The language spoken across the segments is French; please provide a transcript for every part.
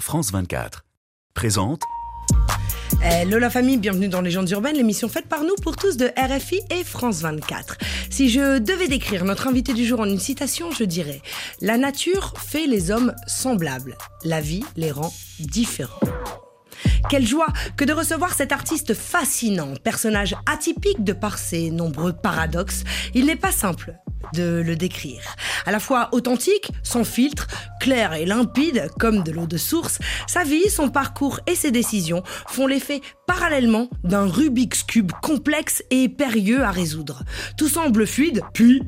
France 24. Présente Hello la famille, bienvenue dans Légendes urbaines, l'émission faite par nous pour tous de RFI et France 24. Si je devais décrire notre invité du jour en une citation, je dirais La nature fait les hommes semblables, la vie les rend différents. Quelle joie que de recevoir cet artiste fascinant, personnage atypique de par ses nombreux paradoxes. Il n'est pas simple de le décrire. À la fois authentique, sans filtre, clair et limpide comme de l'eau de source, sa vie, son parcours et ses décisions font l'effet parallèlement d'un Rubik's Cube complexe et périlleux à résoudre. Tout semble fluide, puis...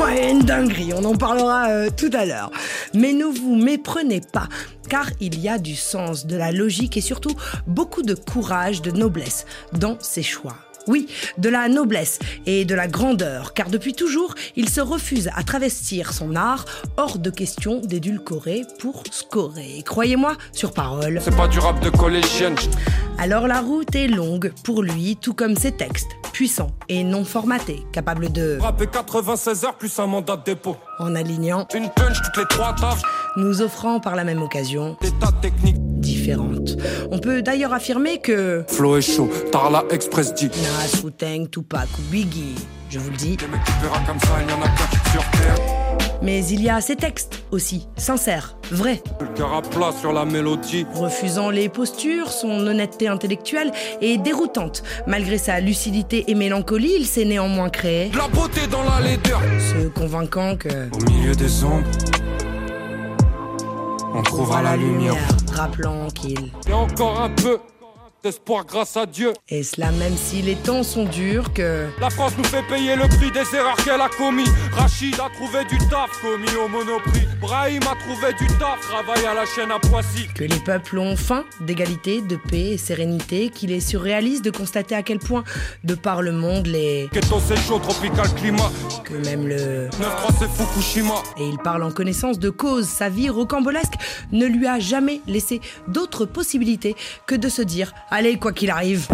Ouais, une dinguerie, on en parlera euh, tout à l'heure. Mais ne vous méprenez pas, car il y a du sens, de la logique et surtout beaucoup de courage, de noblesse dans ses choix. Oui, de la noblesse et de la grandeur, car depuis toujours, il se refuse à travestir son art, hors de question d'édulcorer pour scorer. Croyez-moi, sur parole. C'est pas du rap de collégienne. Alors la route est longue pour lui, tout comme ses textes, puissants et non formatés, capables de... Rapper 96 heures plus un mandat de dépôt. En alignant, Une punch toutes les trois tafs. nous offrant par la même occasion Des tas de techniques. Différentes. On peut d'ailleurs affirmer que... Flow est chaud. Tarla Express dit. Nas, Wu-Tang, Tupac ou Biggie, je vous le dis. Mais il y a ces textes aussi, sincères, vrais, Le sur la mélodie. refusant les postures, son honnêteté intellectuelle est déroutante. Malgré sa lucidité et mélancolie, il s'est néanmoins créé, la beauté dans la laideur. se convainquant que Au milieu des ombres, on trouvera la lumière. rappelant qu'il Et encore un peu d'espoir grâce à Dieu. et cela même si les temps sont durs que La France nous fait payer le prix des erreurs qu'elle a commis. Rachid a trouvé du taf commis au Monoprix. Brahim a trouvé du taf, travaille à la chaîne à Poissy. que les peuples ont faim d'égalité, de paix et sérénité, qu'il est surréaliste de constater à quel point, de par le monde, les Keto c'est chaud, tropical climat. que même le 9-3 c'est Fukushima. et il parle en connaissance de cause. Sa vie rocambolesque ne lui a jamais laissé d'autre possibilité que de se dire Allez, quoi qu'il arrive.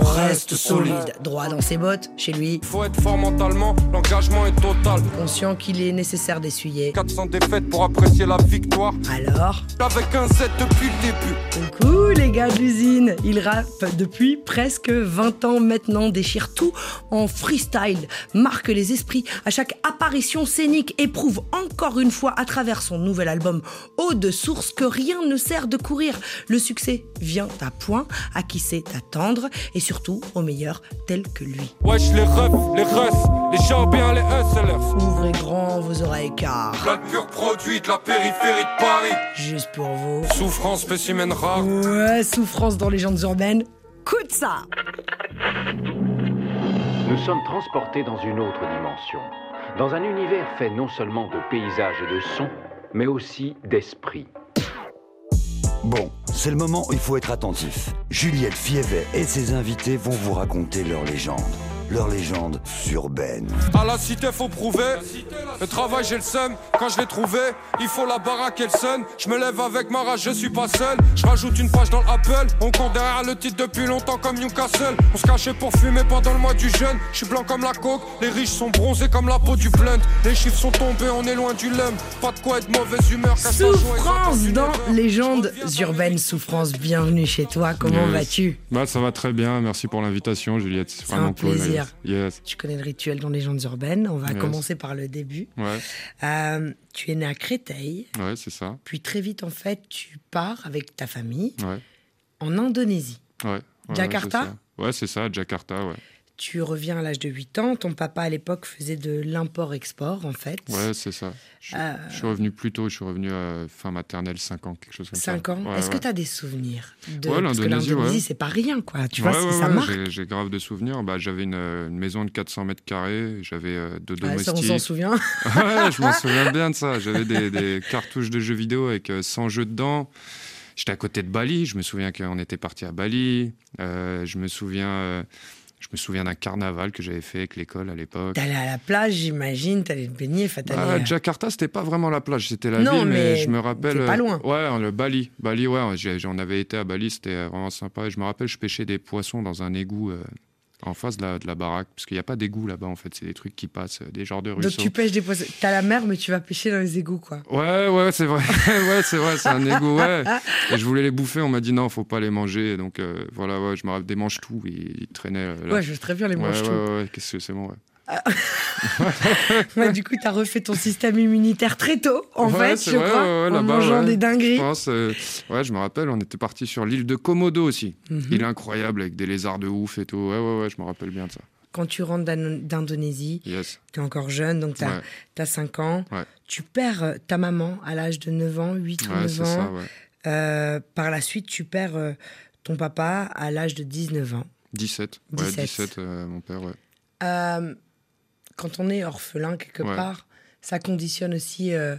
On reste solide. Droit dans ses bottes, chez lui, Faut être fort mentalement, l'engagement est total. conscient qu'il est nécessaire d'essuyer. 400 défaites pour apprécier la victoire. Alors, Avec un Z depuis le début. coucou les gars de l'usine Il rappe depuis presque 20 ans maintenant, déchire tout en freestyle, marque les esprits à chaque apparition scénique, éprouve encore une fois à travers son nouvel album Eau de source que rien ne sert de courir. Le succès vient à point, à qui sait attendre? Et surtout au meilleur tel que lui. Wesh les refs, les refs, les bien les hustlers. Ouvrez grand vos oreilles car, Plein de pur produit de la périphérie de Paris. juste pour vous, Souffrance, spécimen rare. ouais, souffrance dans les légendes urbaines, coûte ça Nous sommes transportés dans une autre dimension, dans un univers fait non seulement de paysages et de sons, mais aussi d'esprit. Bon, c'est le moment où il faut être attentif. Juliette Fievet et ses invités vont vous raconter leur légende. Leur légende urbaine. À la cité, faut prouver. Le travail, j'ai le seum. Quand je l'ai trouvé, il faut la baraque et le sun. Je me lève avec ma rage, je suis pas seul. Je rajoute une page dans l'Apple. On compte derrière le titre depuis longtemps comme Newcastle. On se cachait pour fumer pendant le mois du jeûne. Je suis blanc comme la coke. Les riches sont bronzés comme la peau du blunt. Les chiffres sont tombés, on est loin du lum. Pas de quoi être mauvaise humeur. Souffrance dans. Légendes urbaines. Souffrance, bienvenue chez toi. Comment Yes. vas-tu? Bah, ça va très bien, merci pour l'invitation, Juliette. C'est vraiment un cool, Yes. Tu connais le rituel dans Légendes urbaines. On va Yes. commencer par le début. Ouais, Euh, tu es né à Créteil, ouais, c'est ça. puis très vite, en fait, tu pars avec ta famille Ouais, en Indonésie. ouais. Jakarta ouais, c'est ça. Ouais, c'est ça, Jakarta, ouais. Tu reviens à l'âge de 8 ans. Ton papa, à l'époque, faisait de l'import-export, en fait. Ouais, c'est ça. Je, Euh, je suis revenu plus tôt, je suis revenu à fin maternelle, 5 ans, quelque chose comme ça. 5 ans. Ouais, Est-ce que tu as des souvenirs de... Ouais, Parce que l'Indonésie, c'est pas rien, quoi. Tu vois, ça marque. j'ai- grave de souvenirs. Bah, j'avais une, euh, une maison de 400 mètres carrés, j'avais euh, deux ça, domestiques. on s'en souvient. Ouais, je m'en souviens bien de ça. J'avais des, des cartouches de jeux vidéo avec euh, 100 jeux dedans. J'étais à côté de Bali. Je me souviens qu'on était parti à Bali. Euh, je me souviens, euh, je me souviens d'un carnaval que j'avais fait avec l'école à l'époque. T'allais à la plage, j'imagine, t'allais te baigner, enfin, t'allais- Ah, Jakarta, c'était pas vraiment la plage, c'était la Non, ville, mais, mais je me rappelle. pas euh, loin. Ouais, le Bali. Bali, ouais, j'en avais été à Bali, c'était vraiment sympa. Et je me rappelle, je pêchais des poissons dans un égout euh, En face de la, de la baraque, parce qu'il n'y a pas d'égout là-bas en fait, c'est des trucs qui passent, euh, des genres de Donc ruisseaux. tu pêches des poissons. T'as la mer, mais tu vas pêcher dans les égouts, quoi. Ouais, ouais, c'est vrai, ouais, c'est vrai, c'est un égout, ouais. Et je voulais les bouffer, on m'a dit non, faut pas les manger, donc euh, voilà, ouais, je me rappelle des manches tout, ils, ils traînaient. euh, là. Ouais, je veux très bien les ouais, manches ouais, tout. ouais, ouais, qu'est-ce que c'est bon, ouais. Ouais, du coup, t'as refait ton système immunitaire très tôt, en Ouais, fait, je vrai, crois, ouais, en mangeant des Je dingueries. pense, euh, ouais, je me rappelle, on était parti sur l'île de Komodo aussi. Mhm. Île incroyable avec des lézards de ouf et tout. Ouais, ouais, ouais, je me rappelle bien de ça. Quand tu rentres d'Indonésie, Yes. t'es encore jeune, donc t'as Ouais, 5 ans. Tu perds euh, ta maman à l'âge de 9 ans, 8 ou ouais 9 c'est ans. ça. Euh, par la suite, tu perds euh, ton papa à l'âge de 19 ans. 17. Ouais, 17. 17, euh, mon père, ouais. Quand on est orphelin quelque Ouais. part, ça conditionne aussi euh,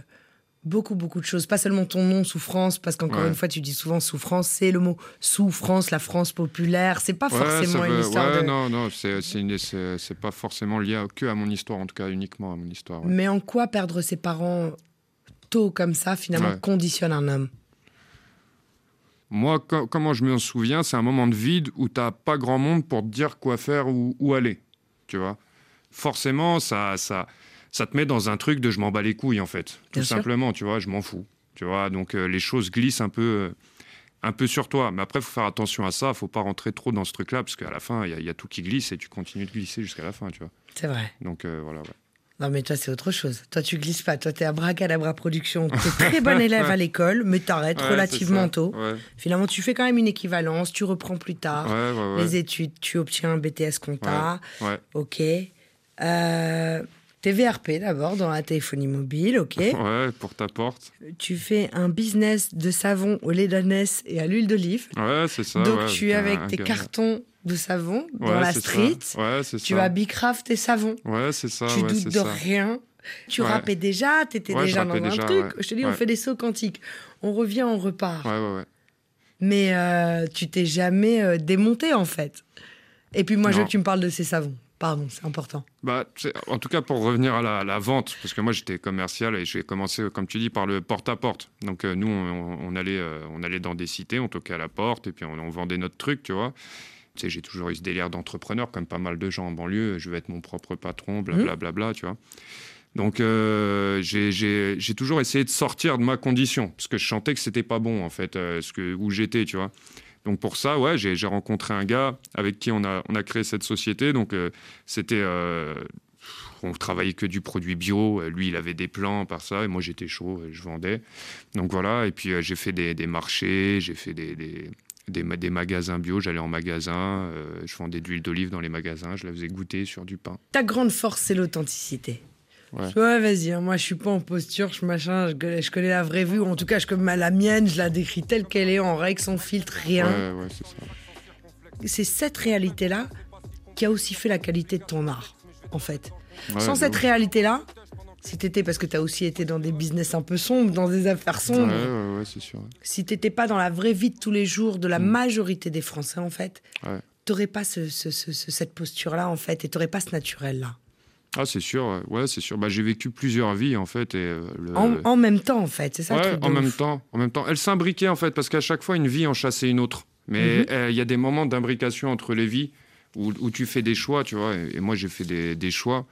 beaucoup, beaucoup de choses. Pas seulement ton nom, souffrance, parce qu'encore Ouais. une fois, tu dis souvent souffrance, c'est le mot souffrance, la France populaire. C'est pas Ouais, forcément ça une veut- histoire ouais, de. non, non, c'est pas forcément lié à- que à mon histoire, en tout cas uniquement à mon histoire. Mais en quoi perdre ses parents tôt comme ça, finalement, conditionne un homme? Moi, co- comment je me souviens, c'est un moment de vide où t'as pas grand monde pour te dire quoi faire ou où aller. Tu vois Forcément, ça, ça, ça te met dans un truc de je m'en bats les couilles, en fait. Bien Tout sûr. simplement, tu vois, je m'en fous. Tu vois Donc euh, les choses glissent un peu, euh, un peu sur toi. Mais après, faut faire attention à ça. Faut pas rentrer trop dans ce truc-là, parce qu'à la fin, il y, a- il y a tout qui glisse et tu continues de glisser jusqu'à la fin, tu vois. C'est vrai. Donc euh, voilà, ouais. Non, mais toi, c'est autre chose. Toi, tu glisses pas. Toi, t'es à Bracadabra Production. T'es très bon élève à l'école, mais t'arrêtes Ouais, relativement tôt. Ouais, Finalement, tu fais quand même une équivalence, tu reprends plus tard. ouais. Les études, tu obtiens un BTS compta. Ok. Euh, T'es VRP d'abord dans la téléphonie mobile, ok. Ouais, pour ta porte. tu fais un business de savon au lait d'ânesse et à l'huile d'olive. Ouais, c'est ça. Donc ouais, tu es avec tes cartons de savon dans Ouais, la ça. street. Ouais, c'est Tu ça. as Bicraft tes savons. Ouais, c'est ça. tu ouais, doutes de ça. rien. Tu Ouais. rappais déjà, tu étais déjà dans un déjà, truc. Je te dis, on fait des sauts quantiques. On revient, on repart. Ouais, ouais, ouais. Mais euh, tu t'es jamais euh, démonté en fait. Et puis moi, je veux que tu me parles de ces savons. Pardon, c'est important. Bah, en tout cas, pour revenir à la, vente, parce que moi j'étais commercial et j'ai commencé, comme tu dis, par le porte-à-porte. Donc euh, nous, on, on allait, euh, on allait dans des cités, on toquait à la porte et puis on, on vendait notre truc, tu vois. Tu sais, j'ai toujours eu ce délire d'entrepreneur, comme pas mal de gens en banlieue. Je veux être mon propre patron, blablabla, bla, tu vois. Donc euh, j'ai- toujours essayé de sortir de ma condition, parce que je sentais que c'était pas bon, en fait, euh, ce que, où j'étais, tu vois. Donc pour ça, ouais, j'ai rencontré un gars avec qui on a, on a créé cette société. Donc euh, c'était, euh, on travaillait que du produit bio. Lui, il avait des plans par ça, et moi j'étais chaud, et je vendais. Donc voilà. Et puis euh, j'ai fait des, marchés, j'ai fait des, des, des, ma- des magasins bio. J'allais en magasin, je vendais de l'huile d'olive dans les magasins, je la faisais goûter sur du pain. Ta grande force, c'est l'authenticité. Ouais. Ouais, vas-y, hein, moi je suis pas en posture, je machin, je connais, je connais la vraie vue, ou en tout cas je connais la mienne, je la décris telle qu'elle est, en règle, sans filtre, rien. Ouais, ouais, c'est cette réalité-là qui a aussi fait la qualité de ton art, en fait. Sans cette réalité-là, si t'étais, parce que t'as aussi été dans des business un peu sombres, dans des affaires sombres, c'est sûr. si t'étais pas dans la vraie vie de tous les jours de la majorité des Français, en fait, Mm. T'aurais pas ce- ce- ce- ce- cette posture-là, en fait, et t'aurais pas ce naturel-là. Ah, c'est sûr, ouais, c'est sûr. Bah, j'ai vécu plusieurs vies, en fait. Et, euh, le- En, en même temps, en fait, c'est ça le Ouais, truc de en même temps, en même temps. Elle s'imbriquait en fait parce qu'à chaque fois une vie en chassait une autre. Mais Mhm. euh, il y a des moments d'imbrication entre les vies où, où tu fais des choix, tu vois. Et, et moi j'ai fait des, des choix.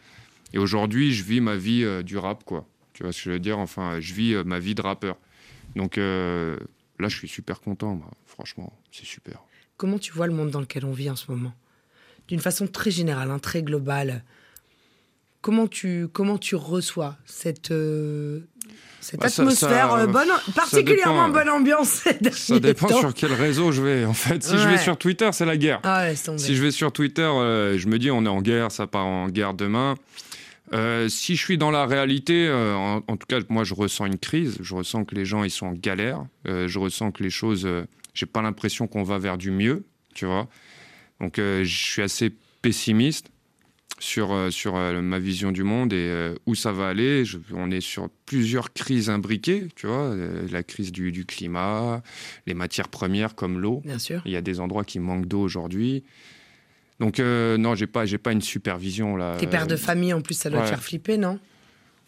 Et aujourd'hui je vis ma vie euh, du rap, quoi. Tu vois ce que je veux dire? Enfin, je vis ma vie de rappeur. Donc là je suis super content, franchement, c'est super. Comment tu vois le monde dans lequel on vit en ce moment? D'une façon très générale, hein, très globale. Comment tu, comment tu reçois cette, euh, cette Bah, atmosphère ça- euh, bonne, particulièrement dépend. bonne ambiance Ça dépend temps sur quel réseau je vais. En fait, si je vais sur Twitter, c'est la guerre. Ah. Si je vais sur Twitter, euh, je me dis on est en guerre, ça part en guerre demain. Euh, si je suis dans la réalité, en, en tout cas, moi, je ressens une crise. Je ressens que les gens, ils sont en galère. Je ressens que les choses, j'ai pas l'impression qu'on va vers du mieux, tu vois. Donc, je suis assez pessimiste sur, euh, sur euh, ma vision du monde et euh, où ça va aller. Je- on est sur plusieurs crises imbriquées, tu vois. La crise du, du climat, les matières premières comme l'eau. Bien sûr. Il y a des endroits qui manquent d'eau aujourd'hui. Donc euh, non, j'ai pas, j'ai pas une supervision là. T'es père de famille, en plus, ça doit te faire flipper, non?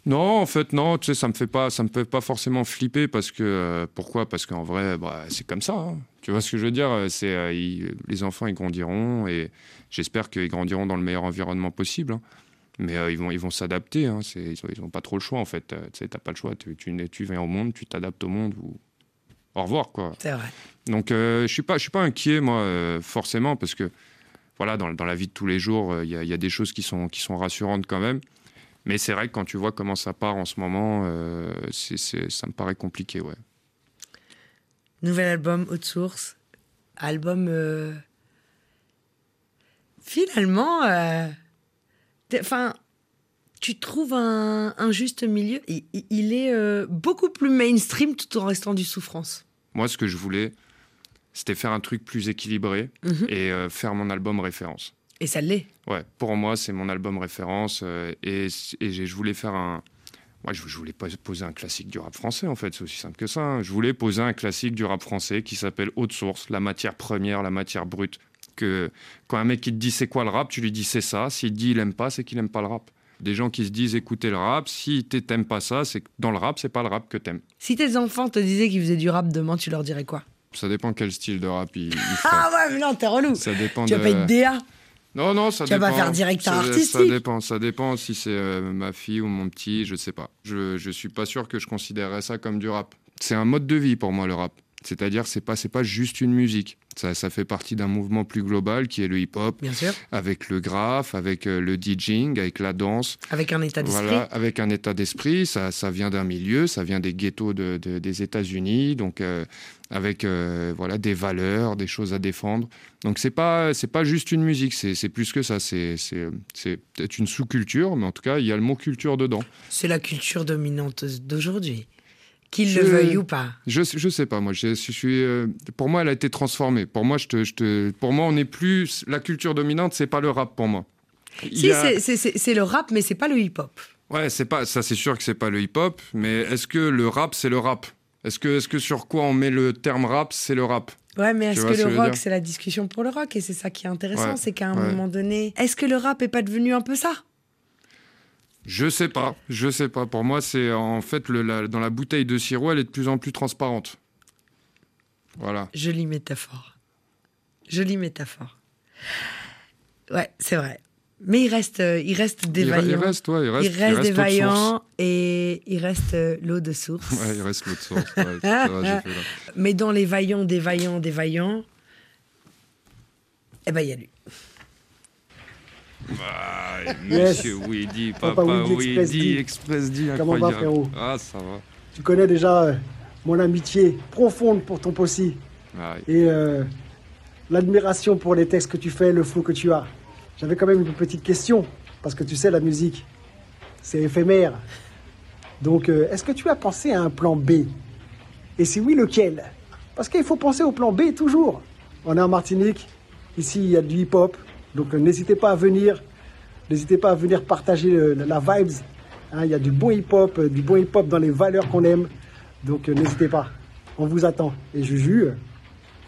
Non, en fait, non. Tu sais, ça me fait pas, ça me fait pas forcément flipper parce que euh, pourquoi? Parce qu'en vrai, bah, c'est comme ça. hein. Tu vois ce que je veux dire? C'est euh, ils- les enfants, ils grandiront et j'espère qu'ils grandiront dans le meilleur environnement possible. hein. Mais euh, ils vont, ils vont s'adapter. hein. C'est- Ils, ont, ils ont pas trop le choix en fait. Euh, Tu sais, t'as pas le choix. Tu, tu, tu viens au monde, tu t'adaptes au monde ou au revoir quoi. C'est vrai. Donc, euh, je suis pas, je suis pas inquiet moi euh, forcément parce que voilà, dans, dans la vie de tous les jours, euh, il y, y a des choses qui sont, qui sont rassurantes quand même. Mais c'est vrai que quand tu vois comment ça part en ce moment, euh, ça me paraît compliqué, ouais. Nouvel album, Haute Source. Album. euh, Finalement. euh, Enfin. Tu trouves un, un juste milieu. Il, est beaucoup plus mainstream tout en restant du souffrance. Moi, ce que je voulais, c'était faire un truc plus équilibré Mhm. et euh, faire mon album référence. Et ça l'est. Ouais, pour moi, c'est mon album référence euh, et, je voulais faire un. Moi, je, je voulais pas poser un classique du rap français, en fait, c'est aussi simple que ça. hein. Je voulais poser un classique du rap français qui s'appelle Haute Source, la matière première, la matière brute. Que quand un mec qui te dit c'est quoi le rap, tu lui dis c'est ça. S'il dit il aime pas, c'est qu'il aime pas le rap. Des gens qui se disent écoutez le rap, si t'aimes pas ça, c'est dans le rap, c'est pas le rap que t'aimes. Si tes enfants te disaient qu'ils faisaient du rap demain, tu leur dirais quoi? Ça dépend quel style de rap ils, ils feraient. Ah ouais, mais non, t'es relou. Ça dépend Tu vas de... pas être DA. Non, non, ça Tu vas dépend. pas faire directeur ça, artistique. Ça dépend, ça dépend si c'est euh, ma fille ou mon petit, je sais pas. Je, je suis pas sûr que je considérerais ça comme du rap. C'est un mode de vie pour moi, le rap. C'est-à-dire, c'est pas, c'est pas juste une musique. Ça, ça fait partie d'un mouvement plus global qui est le hip-hop, avec le graphe, avec euh, le DJing, avec la danse. Avec un état d'esprit. Voilà, avec un état d'esprit, ça, ça vient d'un milieu, ça vient des ghettos de- de- des États-Unis, donc euh, avec euh, voilà des valeurs, des choses à défendre. Donc c'est pas c'est pas juste une musique, c'est plus que ça. C'est c'est c'est peut-être une sous-culture, mais en tout cas il y a le mot culture dedans. C'est la culture dominante d'aujourd'hui. Qu'il le veuille ou pas. Je je sais pas moi, je, je suis euh, pour moi elle a été transformée. Pour moi je te, je te pour moi on n'est plus la culture dominante, c'est pas le rap pour moi. Il Si, a- c'est- le rap, mais c'est pas le hip-hop. Ouais, c'est pas ça, c'est sûr que c'est pas le hip-hop, mais est-ce que le rap c'est le rap? Est-ce que est-ce que sur quoi on met le terme rap, c'est le rap? Ouais, mais est-ce que le rock, c'est la discussion pour le rock Et c'est ça qui est intéressant, Ouais, c'est qu'à un ouais. moment donné, est-ce que le rap est pas devenu un peu ça? Je sais pas, je sais pas. Pour moi, c'est en fait le, la- dans la bouteille de sirop, elle est de plus en plus transparente. Voilà. Jolie métaphore. Jolie métaphore. Ouais, c'est vrai. Mais il reste, euh, il reste des Il, il vaillants. reste, ouais, il reste, Il reste des l'autre source. vaillants et il reste euh, l'eau de source. Ouais, il reste source. ouais, j'ai fait là. Mais dans les vaillants, des vaillants, des vaillants, eh ben il y a lui. Ah, Yes. Monsieur Weedy, Papa papa Weedy, Express Weedy. Express D, Comment va, frérot Ah, ça va. Tu connais déjà euh, mon amitié profonde pour ton possi Ah, et euh, l'admiration pour les textes que tu fais, le flow que tu as. J'avais quand même une petite question, parce que tu sais, la musique, c'est éphémère. Donc, euh, est-ce que tu as pensé à un plan B? Et si oui, lequel? Parce qu'il faut penser au plan B toujours. On est en Martinique, ici il y a du hip-hop, donc euh, n'hésitez pas à venir, n'hésitez pas à venir partager le- la vibes. Hein, Il y a du bon hip-hop, euh, du bon hip-hop dans les valeurs qu'on aime, donc euh, n'hésitez pas. On vous attend. Et Juju,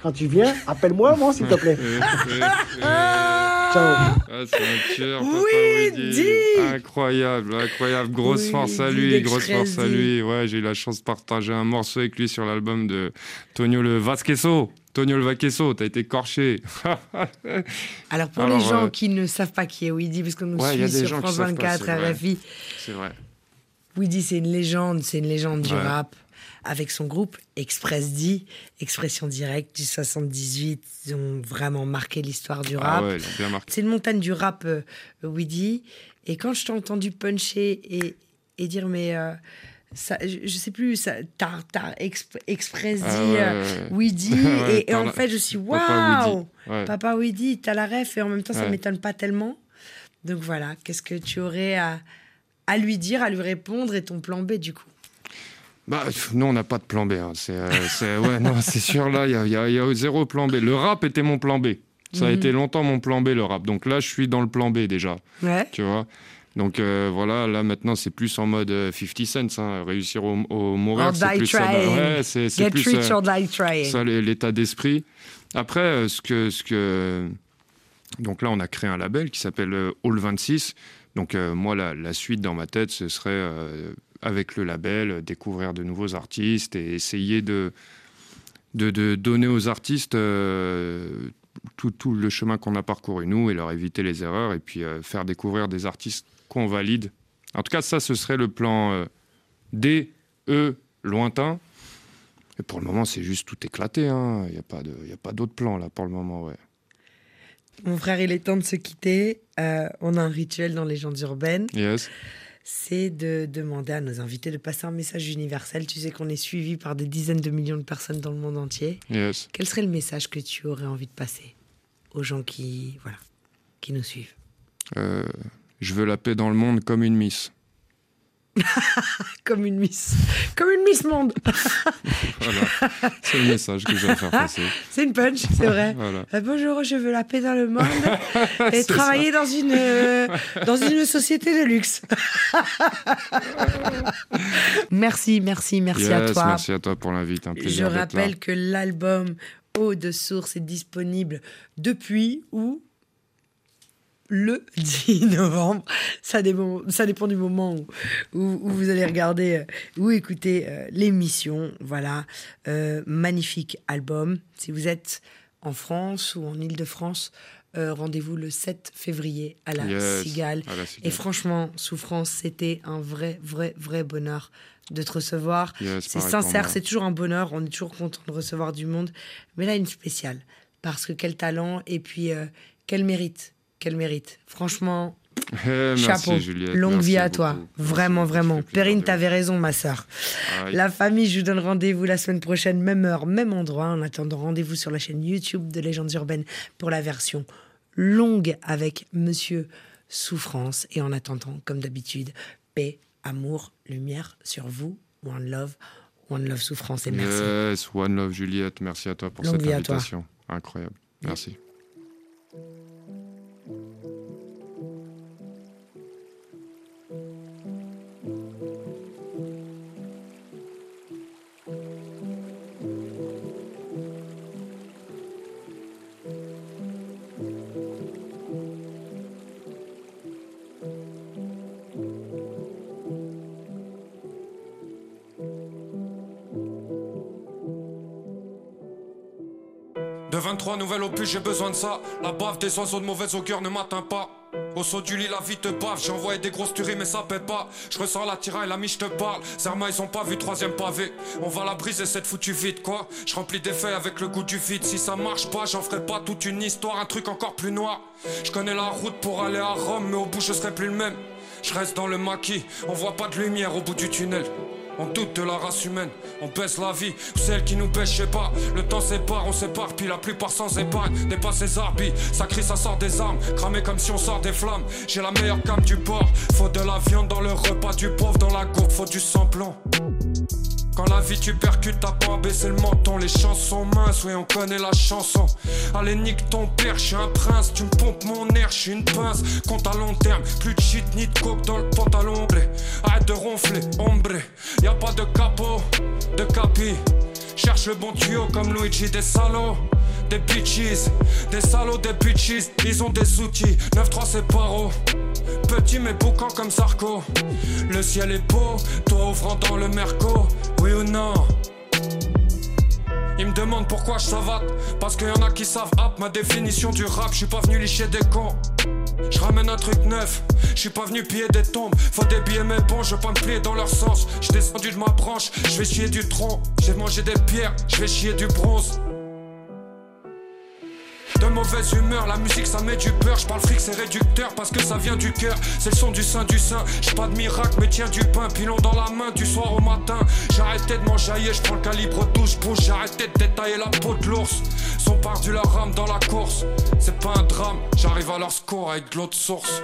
quand tu viens, appelle-moi, moi, s'il te plaît. euh, Ciao. Ah, c'est un tueur, papa Weedy. Weedy. Incroyable, incroyable. Grosse force à lui, grosse force à lui. Ouais, j'ai eu la chance de partager un morceau avec lui sur l'album de Tonio le Vasqueso. Tonio le Vasqueso, t'as été corché. Alors pour Alors, les gens euh, qui ne savent pas qui est Weedy, parce qu'on nous Ouais, suit sur France savent pas, 24, c'est vrai. RFI, c'est vrai. Weedy c'est une légende, c'est une légende du Ouais. rap. Avec son groupe Express D, Expression Directe du 78, ils ont vraiment marqué l'histoire du Ah rap. ouais. C'est une montagne du rap, euh, Weedy. Et quand je t'ai entendu puncher et, et dire, mais euh, ça, je, je sais plus, ça, t'as, t'as exp- Express Ah ouais, euh, ouais. Weedy. Ouais, et, et en fait, je suis, Papa waouh. Papa Weedy, t'as la ref et en même temps, ça m'étonne pas tellement. Donc voilà, qu'est-ce que tu aurais à, à lui dire, à lui répondre et ton plan B du coup? Bah, nous, on n'a pas de plan B. hein. C'est, euh, c'est- ouais, non, c'est sûr, là, il y y y a zéro plan B. Le rap était mon plan B. Ça a Mhm. été longtemps mon plan B, le rap. Donc là, je suis dans le plan B déjà. Ouais. tu vois? Donc euh, voilà, là maintenant c'est plus en mode euh, 50 cents, hein. réussir au, au mourir, Or c'est die plus trying. Ouais, c'est, c'est Get plus rich euh, or die trying. ça l'é- l'état d'esprit. Après, euh, ce que ce que Donc là, on a créé un label qui s'appelle euh, All 26. Donc euh, moi, la, la suite dans ma tête, ce serait euh, avec le label, euh, découvrir de nouveaux artistes et essayer de, de, de donner aux artistes euh, tout, tout le chemin qu'on a parcouru nous et leur éviter les erreurs et puis euh, faire découvrir des artistes qu'on valide. En tout cas, ça, ce serait le plan euh, D, E, lointain. Et pour le moment, c'est juste tout éclaté. hein. Il n'y a pas de- il y a pas d'autre plan là pour le moment. Ouais. Mon frère, il est temps de se quitter. Euh, on a un rituel dans Légendes urbaines. Yes. c'est de demander à nos invités de passer un message universel. Tu sais qu'on est suivi par des dizaines de millions de personnes dans le monde entier. Yes. Quel serait le message que tu aurais envie de passer aux gens qui, voilà, qui nous suivent? Euh, je veux la paix dans le monde comme une miss. Comme une Miss, comme une Miss Monde. Voilà. C'est le message que je vais faire passer. C'est une punch, c'est vrai. Voilà. Euh, bonjour, je veux la paix dans le monde et travailler dans une euh, dans une société de luxe. merci, merci, merci à toi. Merci à toi pour l'invite. Un Je là. rappelle que l'album Eau de source est disponible depuis où le 10 novembre. Ça dépend, ça dépend du moment où, où- où vous allez regarder euh, ou écouter euh, l'émission. Voilà, Euh, magnifique album. Si vous êtes en France ou en Ile-de-France, euh, rendez-vous le 7 février à la Yes, Cigale. à la Et franchement, Souffrance, c'était un vrai, vrai, vrai bonheur de te recevoir. Yes, C'est sincère, c'est toujours un bonheur. On est toujours content de recevoir du monde. Mais là, une spéciale. Parce que quel talent et puis quel mérite. Quel mérite. Franchement, Eh, merci, chapeau. Juliette. Longue Merci vie à beaucoup. toi. Vraiment, vraiment. Perrine, t'avais raison, ma sœur. Aïe. La famille, je vous donne rendez-vous la semaine prochaine, même heure, même endroit. En attendant, rendez-vous sur la chaîne YouTube de Légendes Urbaines pour la version longue avec Monsieur Souffrance. Et en attendant, comme d'habitude, paix, amour, lumière sur vous. One love, one love souffrance et merci. Yes, One Love Juliette, merci à toi pour Longue cette invitation. Incroyable. Merci. 23 nouvelles opus, j'ai besoin de ça. La bave des oiseaux de mauvaise augure ne m'atteint pas. Au saut du lit, la vie te bave. J'ai envoyé des grosses tueries, mais ça paie pas. Je ressens la tiraille, la je te parle. Serment, ils ont pas vu troisième pavé. On va la briser, cette foutue vide, quoi. Je remplis des feuilles avec le goût du vide. Si ça marche pas, j'en ferai pas toute une histoire, un truc encore plus noir. Je connais la route pour aller à Rome, mais au bout, je serai plus le même. Je reste dans le maquis, on voit pas de lumière au bout du tunnel. On doute de la race humaine, on baisse la vie, ou celle qui nous baisse, je sais pas. Le temps sépare, on s'éparpille, la plupart sans épargne. Dépasse les arbis, ça ça sort des armes. Cramé comme si on sort des flammes. J'ai la meilleure cam du port. Faut de la viande dans le repas du pauvre, dans la gourde, faut du semblant. Quand la vie tu percutes, t'as pas à baisser le menton. Les chansons minces, oui, on connaît la chanson. Allez, nique ton père, je suis un prince. Tu me pompes mon air, je suis une pince. Compte à long terme, plus de shit ni de coke dans le pantalon. Arrête de ronfler, ombre. Y a pas de capot, de capi. Cherche le bon tuyau comme Luigi des salauds. Des bitches, des salauds, des bitches. Ils ont des outils, 9-3 c'est paro. Petit mais boucan comme Sarko. Le ciel est beau, toi ouvrant dans le merco. Oui ou non? Ils me demandent pourquoi je savate Parce qu'il y en a qui savent app ma définition du rap Je suis pas venu licher des cons Je ramène un truc neuf Je suis pas venu piller des tombes Faut des billets mais bon je veux pas me plier dans leur sens J'ai descendu de ma branche Je vais chier du tronc J'ai mangé des pierres Je vais chier du bronze de mauvaise humeur, la musique ça met du beurre. Je parle fric, c'est réducteur parce que ça vient du cœur. C'est le son du sein du sein. J'ai pas de miracle, mais tiens du pain, pilon dans la main du soir au matin. Arrêté de m'enjailler, je prends le calibre 12 pouces. Arrêté de détailler la peau de l'ours. Sont perdus la rame dans la course. C'est pas un drame, j'arrive à leur score avec de l'autre source.